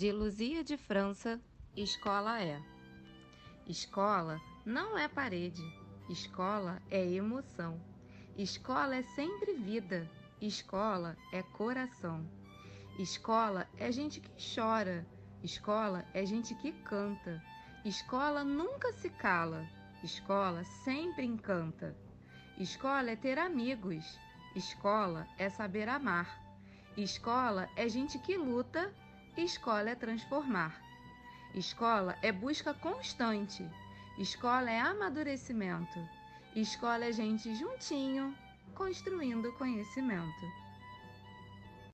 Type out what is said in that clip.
De Luzia de França, escola é. Escola não é parede, escola é emoção. Escola é sempre vida, escola é coração. Escola é gente que chora, escola é gente que canta. Escola nunca se cala, escola sempre encanta. Escola é ter amigos, escola é saber amar. Escola é gente que luta Escola é transformar. Escola é busca constante. Escola é amadurecimento. Escola é gente juntinho, construindo conhecimento.